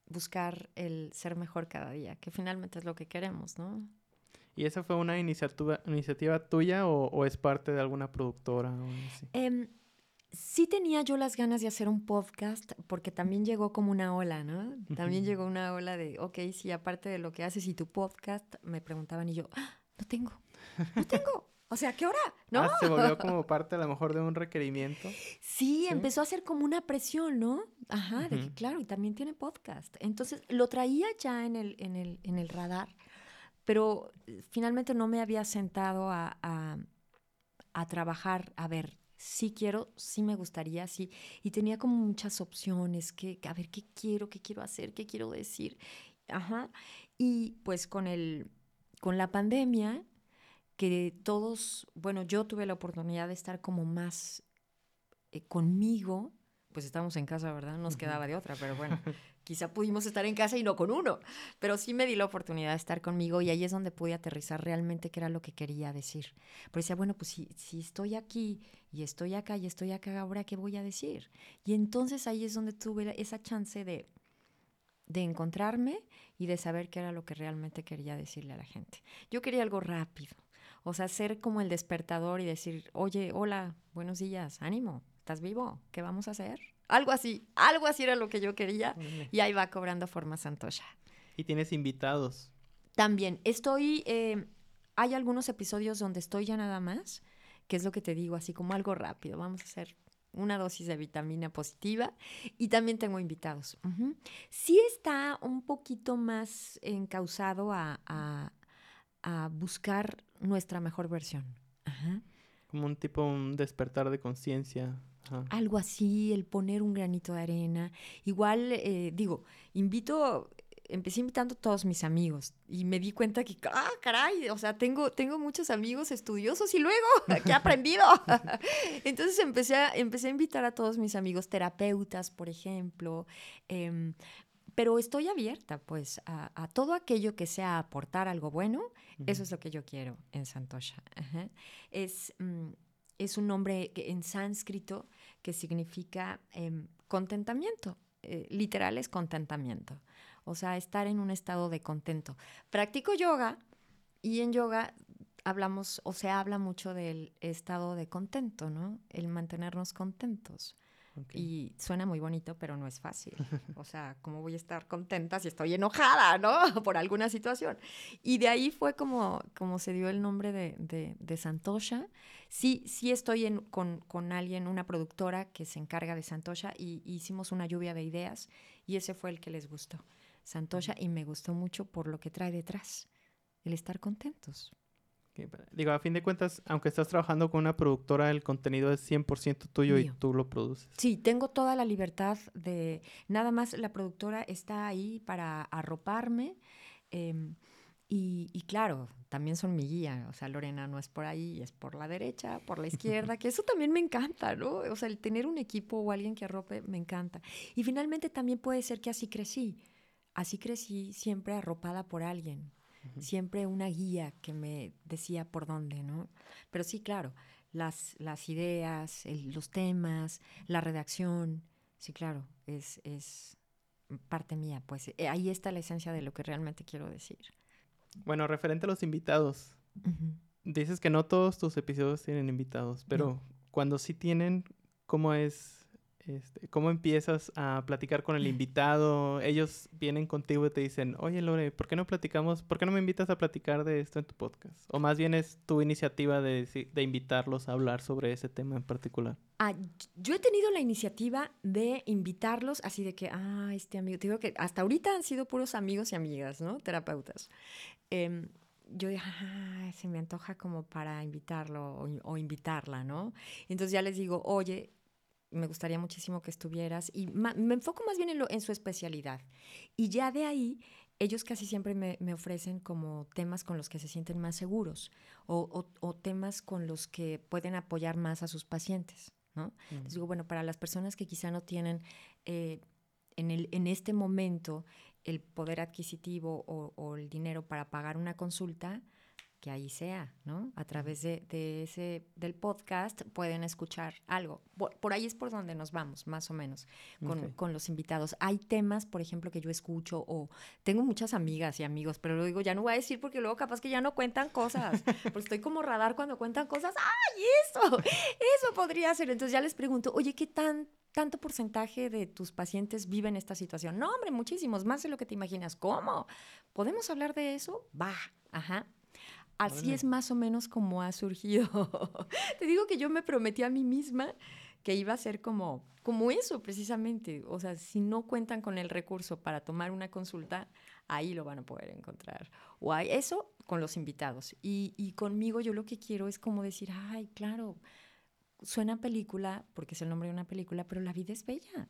buscar el ser mejor cada día, que finalmente es lo que queremos, ¿no? ¿Y esa fue una iniciativa, iniciativa tuya o, es parte de alguna productora? Em, sí tenía yo las ganas de hacer un podcast porque también llegó como una ola, ¿no? También llegó una ola de, ok, sí, aparte de lo que haces y tu podcast, me preguntaban y yo, ¡Ah, no tengo, no tengo. O sea, ¿qué hora? ¿No? Ah, se volvió como parte a lo mejor de un requerimiento. Sí, empezó a ser como una presión, ¿no? Ajá, de que claro, y también tiene podcast. Entonces, lo traía ya en el, en el, en el radar, pero eh, finalmente no me había sentado a, a, trabajar, a ver, sí quiero, sí me gustaría, sí. Y tenía como muchas opciones, que, a ver, ¿qué quiero? ¿Qué quiero hacer? ¿Qué quiero decir? Ajá. Y pues con el, con la pandemia, que todos, bueno, yo tuve la oportunidad de estar como más eh, conmigo, pues estábamos en casa, ¿verdad? Nos quedaba de otra, pero bueno, quizá pudimos estar en casa y no con uno, pero sí me di la oportunidad de estar conmigo y ahí es donde pude aterrizar realmente qué era lo que quería decir. Pero decía, bueno, pues si, si estoy aquí y estoy acá y estoy acá, ahora qué voy a decir. Y entonces ahí es donde tuve esa chance de, de encontrarme y de saber qué era lo que realmente quería decirle a la gente. Yo quería algo rápido o sea, ser como el despertador y decir, oye, hola, buenos días, ánimo, ¿estás vivo? ¿Qué vamos a hacer? Algo así, algo así era lo que yo quería y ahí va cobrando forma Santosha. ¿Y tienes invitados? También, estoy, eh, hay algunos episodios donde estoy ya nada más, que es lo que te digo, así como algo rápido, vamos a hacer una dosis de vitamina positiva y también tengo invitados. Sí está un poquito más encausado a, a buscar nuestra mejor versión. Como un tipo, un despertar de conciencia Algo así, el poner un granito de arena. Igual, eh, digo, invito, empecé invitando a todos mis amigos y me di cuenta que, ah, caray, o sea, tengo, tengo muchos amigos estudiosos y luego, ¿qué he aprendido? Entonces empecé a, empecé a invitar a todos mis amigos terapeutas, por ejemplo, em, pero estoy abierta pues a, todo aquello que sea aportar algo bueno, eso es lo que yo quiero en Santosha. Es, mm, es un nombre en sánscrito que significa em, contentamiento, eh, literal es contentamiento, o sea, estar en un estado de contento. Practico yoga y en yoga hablamos o se habla mucho del estado de contento, ¿no? El mantenernos contentos. Y suena muy bonito, pero no es fácil. O sea, ¿cómo voy a estar contenta si estoy enojada, ¿no? Por alguna situación. Y de ahí fue como, como se dio el nombre de, de, Santosha. Sí, sí estoy en, con, con, alguien, una productora que se encarga de Santosha y, hicimos una lluvia de ideas y ese fue el que les gustó. Santosha y me gustó mucho por lo que trae detrás, el estar contentos. Digo, a fin de cuentas, aunque estás trabajando con una productora, el contenido es 100% tuyo y tú lo produces. Sí, tengo toda la libertad de... Nada más la productora está ahí para arroparme. Em, y, claro, también son mi guía. O sea, Lorena no es por ahí, es por la derecha, por la izquierda, que eso también me encanta, ¿no? O sea, el tener un equipo o alguien que arrope me encanta. Y finalmente también puede ser que así crecí. Así crecí siempre arropada por alguien siempre una guía que me decía por dónde, ¿no? Pero sí, claro, las, las ideas, los temas, la redacción, sí, claro, es, es parte mía, pues eh, ahí está la esencia de lo que realmente quiero decir. Bueno, referente a los invitados, dices que no todos tus episodios tienen invitados, pero cuando sí tienen, ¿cómo es este, ¿Cómo empiezas a platicar con el invitado? Ellos vienen contigo y te dicen, oye Lore, ¿por qué no platicamos? ¿Por qué no me invitas a platicar de esto en tu podcast? O más bien es tu iniciativa de, de invitarlos a hablar sobre ese tema en particular. Ah, yo he tenido la iniciativa de invitarlos así de que, ah, este amigo, te digo que hasta ahorita han sido puros amigos y amigas, ¿no? Terapeutas. Em, yo dije, ah, se me antoja como para invitarlo o, o, invitarla, ¿no? Entonces ya les digo, oye, me gustaría muchísimo que estuvieras y me enfoco más bien en, lo, en, su especialidad. Y ya de ahí, ellos casi siempre me, me ofrecen como temas con los que se sienten más seguros o, o, temas con los que pueden apoyar más a sus pacientes. ¿no? Digo, bueno, para las personas que quizá no tienen eh, en, el, en este momento el poder adquisitivo o, o el dinero para pagar una consulta, que ahí sea, ¿no? A través de, ese, del podcast pueden escuchar algo. Por, ahí es por donde nos vamos, más o menos, con, los invitados. Hay temas, por ejemplo, que yo escucho o tengo muchas amigas y amigos, pero lo digo, ya no voy a decir porque luego capaz que ya no cuentan cosas, porque estoy como radar cuando cuentan cosas, ¡ay, eso! Eso podría ser. Entonces ya les pregunto, oye, ¿qué tan tanto porcentaje de tus pacientes viven esta situación? No, hombre, muchísimos, más de lo que te imaginas. ¿Cómo? ¿Podemos hablar de eso? Va, ajá. Así es más o menos como ha surgido. Te digo que yo me prometí a mí misma que iba a ser como, como eso precisamente. O sea, si no cuentan con el recurso para tomar una consulta, ahí lo van a poder encontrar. O hay eso con los invitados. Y, y conmigo yo lo que quiero es como decir, ay, claro, suena película, porque es el nombre de una película, pero la vida es bella.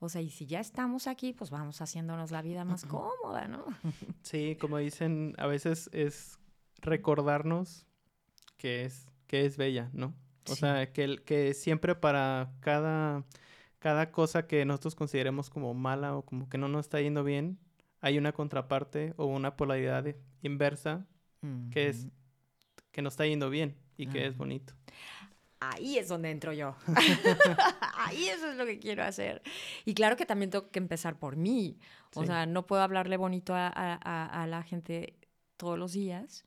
O sea, y si ya estamos aquí, pues vamos haciéndonos la vida más cómoda, ¿no? Sí, como dicen, a veces es recordarnos que es, que es bella, ¿no? O sea, que, que siempre para cada, cada cosa que nosotros consideremos como mala o como que no nos está yendo bien, hay una contraparte o una polaridad inversa que es que nos está yendo bien y que es bonito. Ahí es donde entro yo. Ahí eso es lo que quiero hacer. Y claro que también tengo que empezar por mí. O sea, no puedo hablarle bonito a, a, a la gente todos los días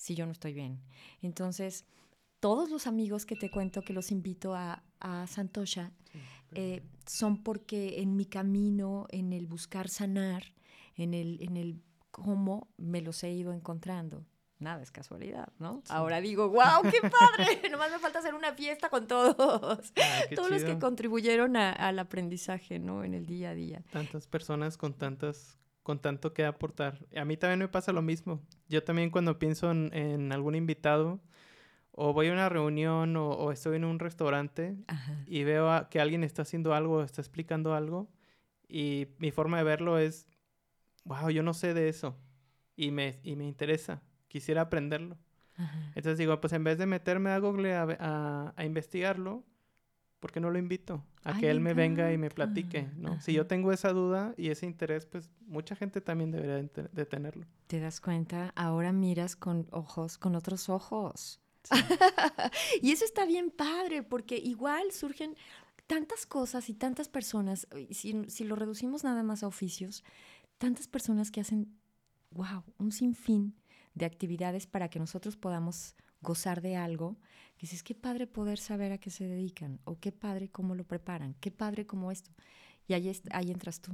si yo no estoy bien. Entonces, todos los amigos que te cuento que los invito a, a Santosha eh, son porque en mi camino, en el buscar sanar, en el, en el cómo me los he ido encontrando. Nada es casualidad, ¿no? Ahora digo, wow, qué padre. Nomás me falta hacer una fiesta con todos. todos los que contribuyeron al aprendizaje, ¿no? En el día a día. Tantas personas con tantas con tanto que aportar. A mí también me pasa lo mismo. Yo también cuando pienso en, algún invitado o voy a una reunión o, estoy en un restaurante y veo que alguien está haciendo algo, está explicando algo y mi forma de verlo es, wow, yo no sé de eso y me, y me interesa, quisiera aprenderlo. Entonces digo, pues en vez de meterme a Google a, a, investigarlo, ¿por qué no lo invito? A que él me venga y me platique, ¿no? Si yo tengo esa duda y ese interés, pues mucha gente también debería de tenerlo. ¿Te das cuenta? Ahora miras con ojos, con otros ojos. y eso está bien padre, porque igual surgen tantas cosas y tantas personas, si, si lo reducimos nada más a oficios, tantas personas que hacen, wow, un sinfín de actividades para que nosotros podamos gozar de algo, que dices, qué padre poder saber a qué se dedican, o qué padre cómo lo preparan, qué padre como esto. Y ahí, ahí entras tú.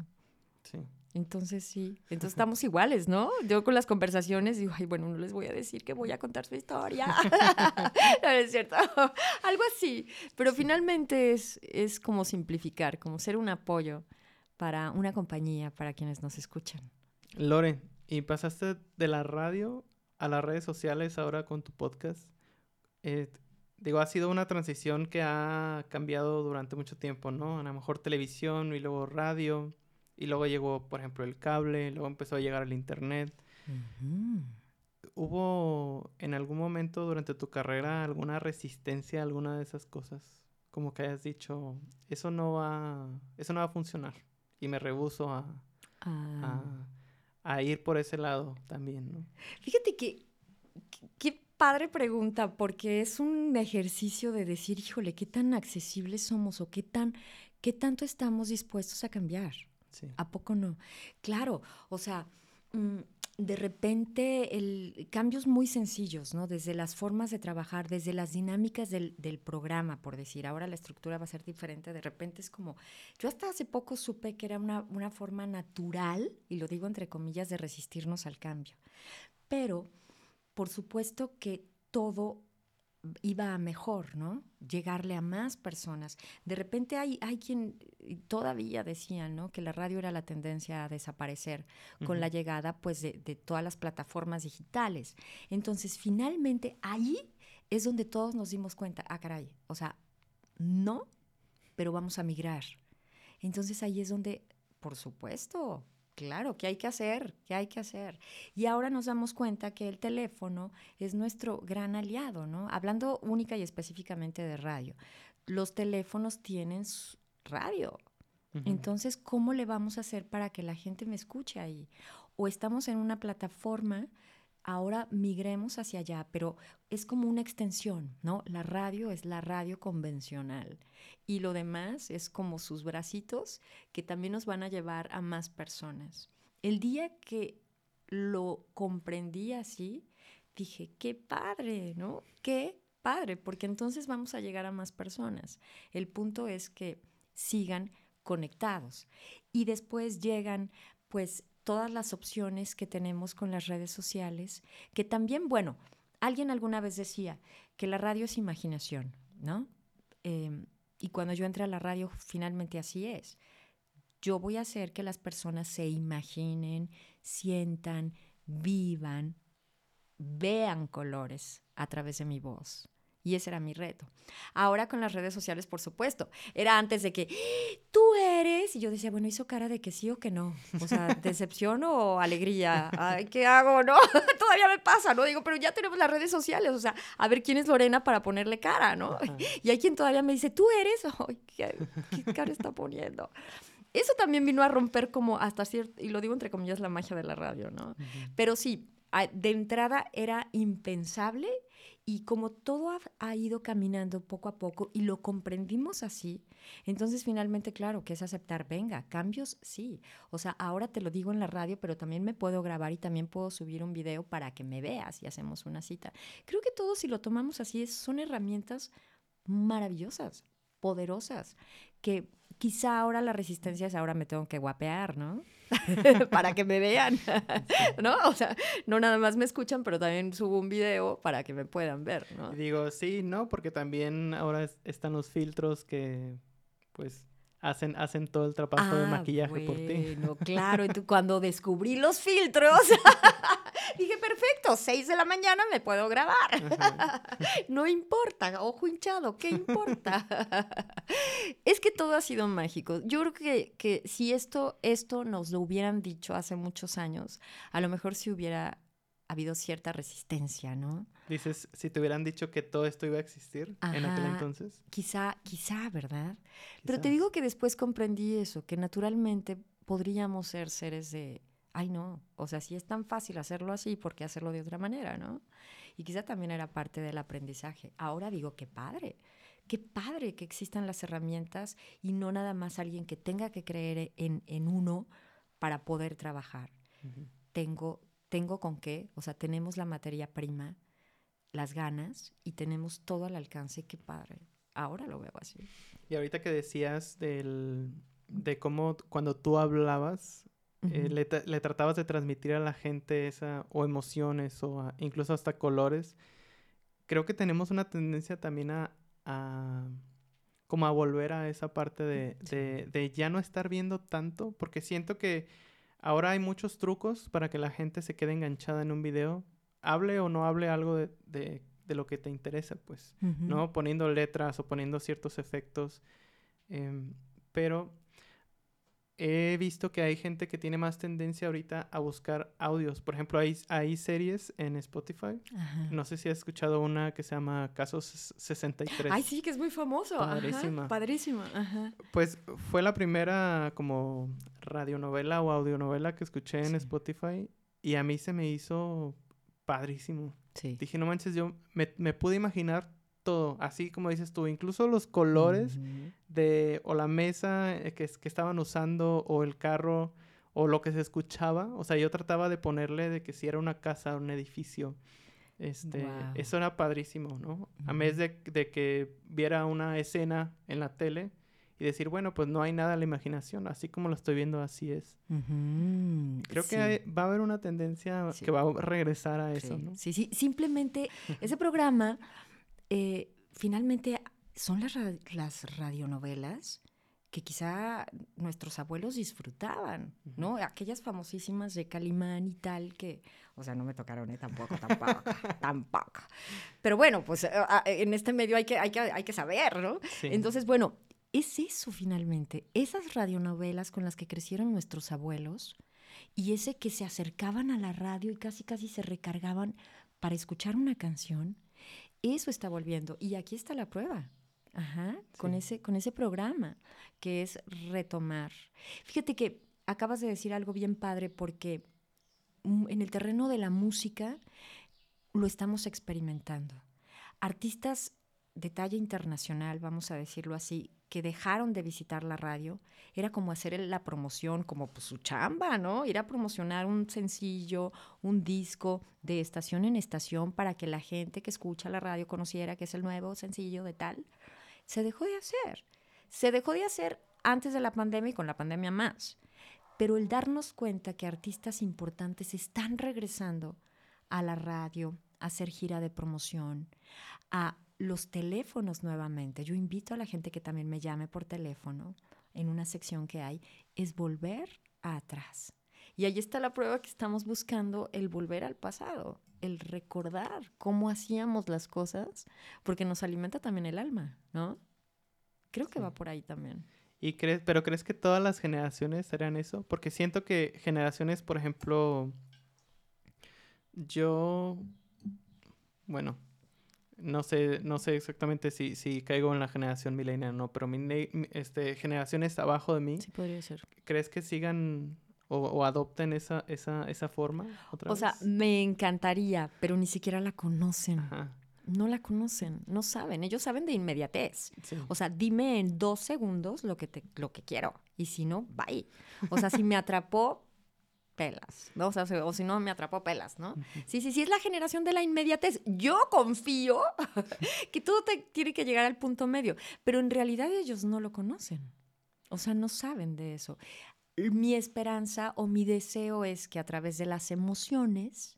Sí. Entonces sí, entonces estamos iguales, ¿no? Yo con las conversaciones digo, ay, bueno, no les voy a decir que voy a contar su historia. no, es cierto, algo así. Pero finalmente es, es como simplificar, como ser un apoyo para una compañía, para quienes nos escuchan. Lore, ¿y pasaste de la radio a las redes sociales ahora con tu podcast? Eh, digo, ha sido una transición que ha cambiado durante mucho tiempo, ¿no? A lo mejor televisión y luego radio y luego llegó, por ejemplo, el cable, luego empezó a llegar el internet. ¿Hubo en algún momento durante tu carrera alguna resistencia a alguna de esas cosas? Como que hayas dicho, eso no va, eso no va a funcionar. Y me rehuso a, a, ah. ir por ese lado también, ¿no? Fíjate que, qué padre pregunta, porque es un ejercicio de decir, híjole, qué tan accesibles somos o qué tan, qué tanto estamos dispuestos a cambiar. ¿A poco no? Claro, o sea, mm, de repente el, cambios muy sencillos, ¿no? Desde las formas de trabajar, desde las dinámicas del, del, programa, por decir, ahora la estructura va a ser diferente, de repente es como, yo hasta hace poco supe que era una, una forma natural, y lo digo entre comillas, de resistirnos al cambio. Pero, por supuesto que todo iba a mejor, ¿no? Llegarle a más personas. De repente hay, hay quien todavía decía, ¿no? Que la radio era la tendencia a desaparecer con la llegada, pues, de, de, todas las plataformas digitales. Entonces, finalmente, ahí es donde todos nos dimos cuenta, ah, caray, o sea, no, pero vamos a migrar. Entonces, ahí es donde, por supuesto, Claro, ¿qué hay que hacer? ¿Qué hay que hacer? Y ahora nos damos cuenta que el teléfono es nuestro gran aliado, ¿no? Hablando única y específicamente de radio. Los teléfonos tienen radio. Entonces, ¿cómo le vamos a hacer para que la gente me escuche ahí? O estamos en una plataforma ahora migremos hacia allá, pero es como una extensión, ¿no? La radio es la radio convencional y lo demás es como sus bracitos que también nos van a llevar a más personas. El día que lo comprendí así, dije, qué padre, ¿no? Qué padre, porque entonces vamos a llegar a más personas. El punto es que sigan conectados y después llegan pues todas las opciones que tenemos con las redes sociales, que también, bueno, alguien alguna vez decía que la radio es imaginación, ¿no? Em, y cuando yo entré a la radio, finalmente así es. Yo voy a hacer que las personas se imaginen, sientan, vivan, vean colores a través de mi voz. Y ese era mi reto. Ahora con las redes sociales, por supuesto. Era antes de que tú eres. Y yo decía, bueno, hizo cara de que sí o que no. O sea, decepción o alegría. Ay, ¿qué hago? No, todavía me pasa, ¿no? Digo, pero ya tenemos las redes sociales. O sea, a ver quién es Lorena para ponerle cara, ¿no? Y hay quien todavía me dice, tú eres. Ay, ¿qué, cara está poniendo? Eso también vino a romper como hasta cierto, y lo digo entre comillas, la magia de la radio, ¿no? Pero sí, de entrada era impensable y como todo ha, ido caminando poco a poco y lo comprendimos así, entonces finalmente, claro, que es aceptar, venga, cambios, sí. O sea, ahora te lo digo en la radio, pero también me puedo grabar y también puedo subir un video para que me veas y hacemos una cita. Creo que todo si lo tomamos así son herramientas maravillosas, poderosas, que quizá ahora la resistencia es ahora me tengo que guapear, ¿no? para que me vean, ¿no? O sea, no nada más me escuchan, pero también subo un video para que me puedan ver, ¿no? digo, sí, ¿no? Porque también ahora están los filtros que, pues, hacen, hacen todo el trabajo de ah, maquillaje por ti. Claro, y tú, cuando descubrí los filtros, dije, perfecto, las 6 de la mañana me puedo grabar. no importa, ojo hinchado, ¿qué importa? es que todo ha sido mágico. Yo creo que, que si esto, esto nos lo hubieran dicho hace muchos años, a lo mejor si hubiera habido cierta resistencia, ¿no? Dices, si te hubieran dicho que todo esto iba a existir en aquel entonces. Quizá, quizá, ¿verdad? Pero te digo que después comprendí eso, que naturalmente podríamos ser seres de, ay no, o sea, si es tan fácil hacerlo así, ¿por qué hacerlo de otra manera, no? Y quizá también era parte del aprendizaje. Ahora digo, qué padre, qué padre que existan las herramientas y no nada más alguien que tenga que creer en, en uno para poder trabajar. Tengo tengo con qué, o sea, tenemos la materia prima, las ganas y tenemos todo al alcance, qué padre. Ahora lo veo así. Y ahorita que decías del, de cómo cuando tú hablabas, eh, le, tratabas de transmitir a la gente esa, o emociones, o incluso hasta colores, creo que tenemos una tendencia también a, a como a volver a esa parte de, de, de, ya no estar viendo tanto, porque siento que Ahora hay muchos trucos para que la gente se quede enganchada en un video, hable o no hable algo de, de, lo que te interesa, pues, ¿no? Poniendo letras o poniendo ciertos efectos. Em, pero he visto que hay gente que tiene más tendencia ahorita a buscar audios. Por ejemplo, hay, hay series en Spotify. No sé si has escuchado una que se llama Casos 63. Ay, sí, que es muy famoso. Padrísima. padrísima. Pues fue la primera como radionovela o audionovela que escuché en Spotify y a mí se me hizo padrísimo. Sí. Dije, no manches, yo me, me pude imaginar todo, así como dices tú, incluso los colores de o la mesa eh, que, que estaban usando o el carro o lo que se escuchaba, o sea, yo trataba de ponerle de que si era una casa, un edificio, este, eso era padrísimo, ¿no? A vez de, de, que viera una escena en la tele y decir, bueno, pues no hay nada a la imaginación, así como lo estoy viendo, así es. Creo que va a haber una tendencia que va a regresar a eso, ¿no? Sí, sí, simplemente ese programa eh, finalmente son las, las radionovelas que quizá nuestros abuelos disfrutaban, ¿no? Aquellas famosísimas de Calimán y tal que, o sea, no me tocaron ¿eh? tampoco, tampoco, tampoco. Pero bueno, pues eh, ah, en este medio hay que, hay que, hay que saber, ¿no? Entonces, bueno, es eso finalmente, esas radionovelas con las que crecieron nuestros abuelos y ese que se acercaban a la radio y casi casi se recargaban para escuchar una canción eso está volviendo. Y aquí está la prueba. Ajá, con, ese, con ese programa, que es retomar. Fíjate que acabas de decir algo bien padre porque mm, en el terreno de la música lo estamos experimentando. Artistas de talla internacional, vamos a decirlo así, que dejaron de visitar la radio, era como hacer la promoción, como pues, su chamba, ¿no? Ir a promocionar un sencillo, un disco de estación en estación para que la gente que escucha la radio conociera que es el nuevo sencillo de tal. Se dejó de hacer. Se dejó de hacer antes de la pandemia y con la pandemia más. Pero el darnos cuenta que artistas importantes están regresando a la radio, a hacer gira de promoción, a los teléfonos nuevamente. Yo invito a la gente que también me llame por teléfono en una sección que hay, es volver atrás. Y ahí está la prueba que estamos buscando, el volver al pasado, el recordar cómo hacíamos las cosas, porque nos alimenta también el alma, ¿no? Creo que va por ahí también. ¿Y crees, pero crees que todas las generaciones harían eso? Porque siento que generaciones, por ejemplo, yo, bueno, no sé, no sé exactamente si, si caigo en la generación milenial o no, pero mi, este, generaciones abajo de mí. Sí, podría ser. ¿Crees que sigan o, adopten esa, esa, esa forma o sea, me encantaría, pero ni siquiera la conocen. No la conocen, no saben. Ellos saben de inmediatez. O sea, dime en dos segundos lo que, te, lo que quiero. Y si no, bye. O sea, si me atrapó, pelas, ¿no? O, sea, o si no, me atrapó pelas, ¿no? Sí, sí, sí, es la generación de la inmediatez. Yo confío que todo te tiene que llegar al punto medio, pero en realidad ellos no lo conocen. O sea, no saben de eso. Mi esperanza o mi deseo es que a través de las emociones,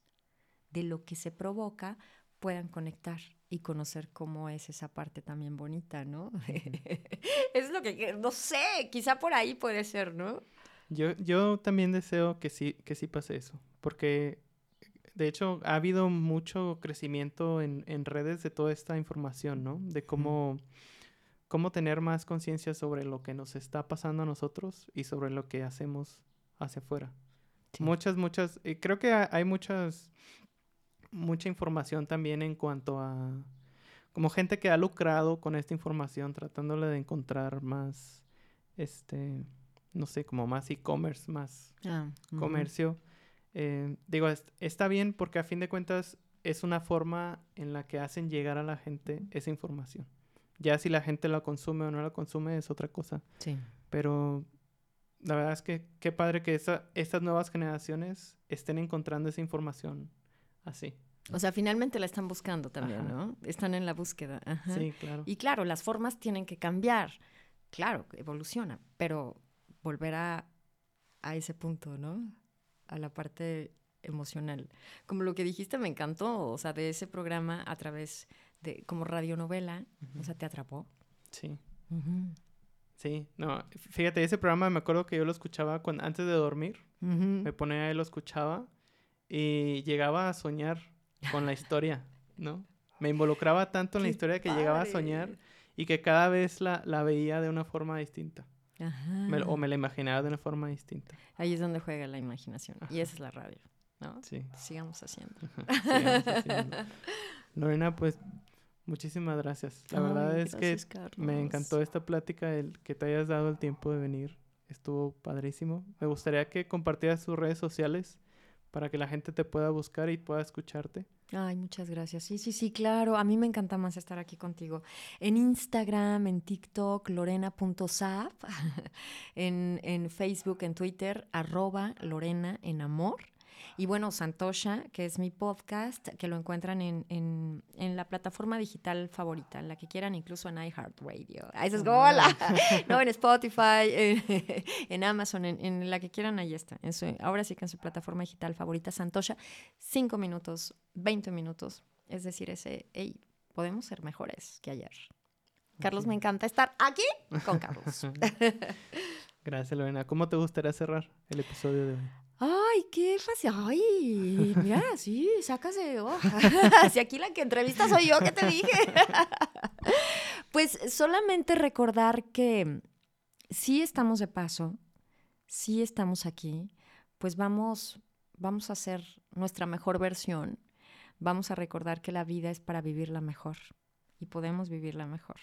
de lo que se provoca, puedan conectar y conocer cómo es esa parte también bonita, ¿no? es lo que, no sé, quizá por ahí puede ser, ¿no? Yo, yo también deseo que sí, que sí pase eso, porque de hecho, ha habido mucho crecimiento en, en redes de toda esta información, ¿no? De cómo, cómo tener más conciencia sobre lo que nos está pasando a nosotros y sobre lo que hacemos hacia afuera. Muchas, muchas, creo que hay muchas, mucha información también en cuanto a, como gente que ha lucrado con esta información, tratándole de encontrar más, este, no sé, como más e-commerce, más ah, comercio. Eh, digo, está bien porque a fin de cuentas es una forma en la que hacen llegar a la gente esa información. Ya si la gente la consume o no la consume es otra cosa. Sí. Pero la verdad es que qué padre que estas nuevas generaciones estén encontrando esa información así. O sea, finalmente la están buscando también, ¿no? Están en la búsqueda. Sí, claro. Y claro, las formas tienen que cambiar. Claro, evoluciona, pero volver a, a ese punto, ¿no? A la parte emocional. Como lo que dijiste me encantó, o sea, de ese programa a través de como radionovela, o sea, te atrapó. Sí. Sí, no, fíjate, ese programa me acuerdo que yo lo escuchaba cuando, antes de dormir, me ponía y lo escuchaba y llegaba a soñar con la historia, ¿no? Me involucraba tanto en la historia que llegaba a soñar y que cada vez la, la veía de una forma distinta. Ajá. o me la imaginaba de una forma distinta. Ahí es donde juega la imaginación. Y esa es la radio, ¿no? Sí. Sigamos haciendo. Sigamos haciendo. Lorena, pues Muchísimas gracias. La verdad es que me encantó esta plática, el que te hayas dado el tiempo de venir. Estuvo padrísimo. Me gustaría que compartieras tus redes sociales para que la gente te pueda buscar y pueda escucharte. Ay, muchas gracias. Sí, sí, sí, claro. A mí me encanta más estar aquí contigo. En Instagram, en TikTok, lorena.zap, en, en Facebook, en Twitter, arroba Lorena en amor. Y bueno, Santosha, que es mi podcast, que lo encuentran en, en, en la plataforma digital favorita, en la que quieran, incluso en iHeartRadio. Ahí es hola. no, en Spotify, en, Amazon, en, la que quieran, ahí está. ahora sí que en su plataforma digital favorita, Santosha, cinco minutos, 20 minutos. Es decir, ese, hey, podemos ser mejores que ayer. Carlos, me encanta estar aquí con Carlos. Gracias, Lorena. ¿Cómo te gustaría cerrar el episodio de hoy? Ay, qué fácil. Ay, mira, sí, sácase. Oh. si aquí la que entrevista soy yo, ¿qué te dije? pues solamente recordar que sí estamos de paso, sí estamos aquí, pues vamos, vamos a hacer nuestra mejor versión. Vamos a recordar que la vida es para vivirla mejor y podemos vivirla mejor.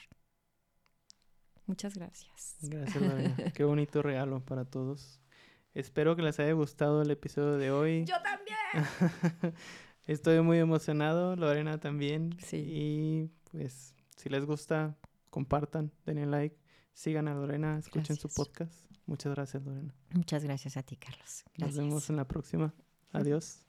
Muchas gracias. Gracias, María. Qué bonito regalo para todos. Espero que les haya gustado el episodio de hoy. Yo también. Estoy muy emocionado, Lorena también. Sí. Y pues, si les gusta, compartan, denle like, sigan a Lorena, escuchen su podcast. Muchas gracias, Lorena. Muchas gracias a ti, Carlos. Nos vemos en la próxima. Adiós.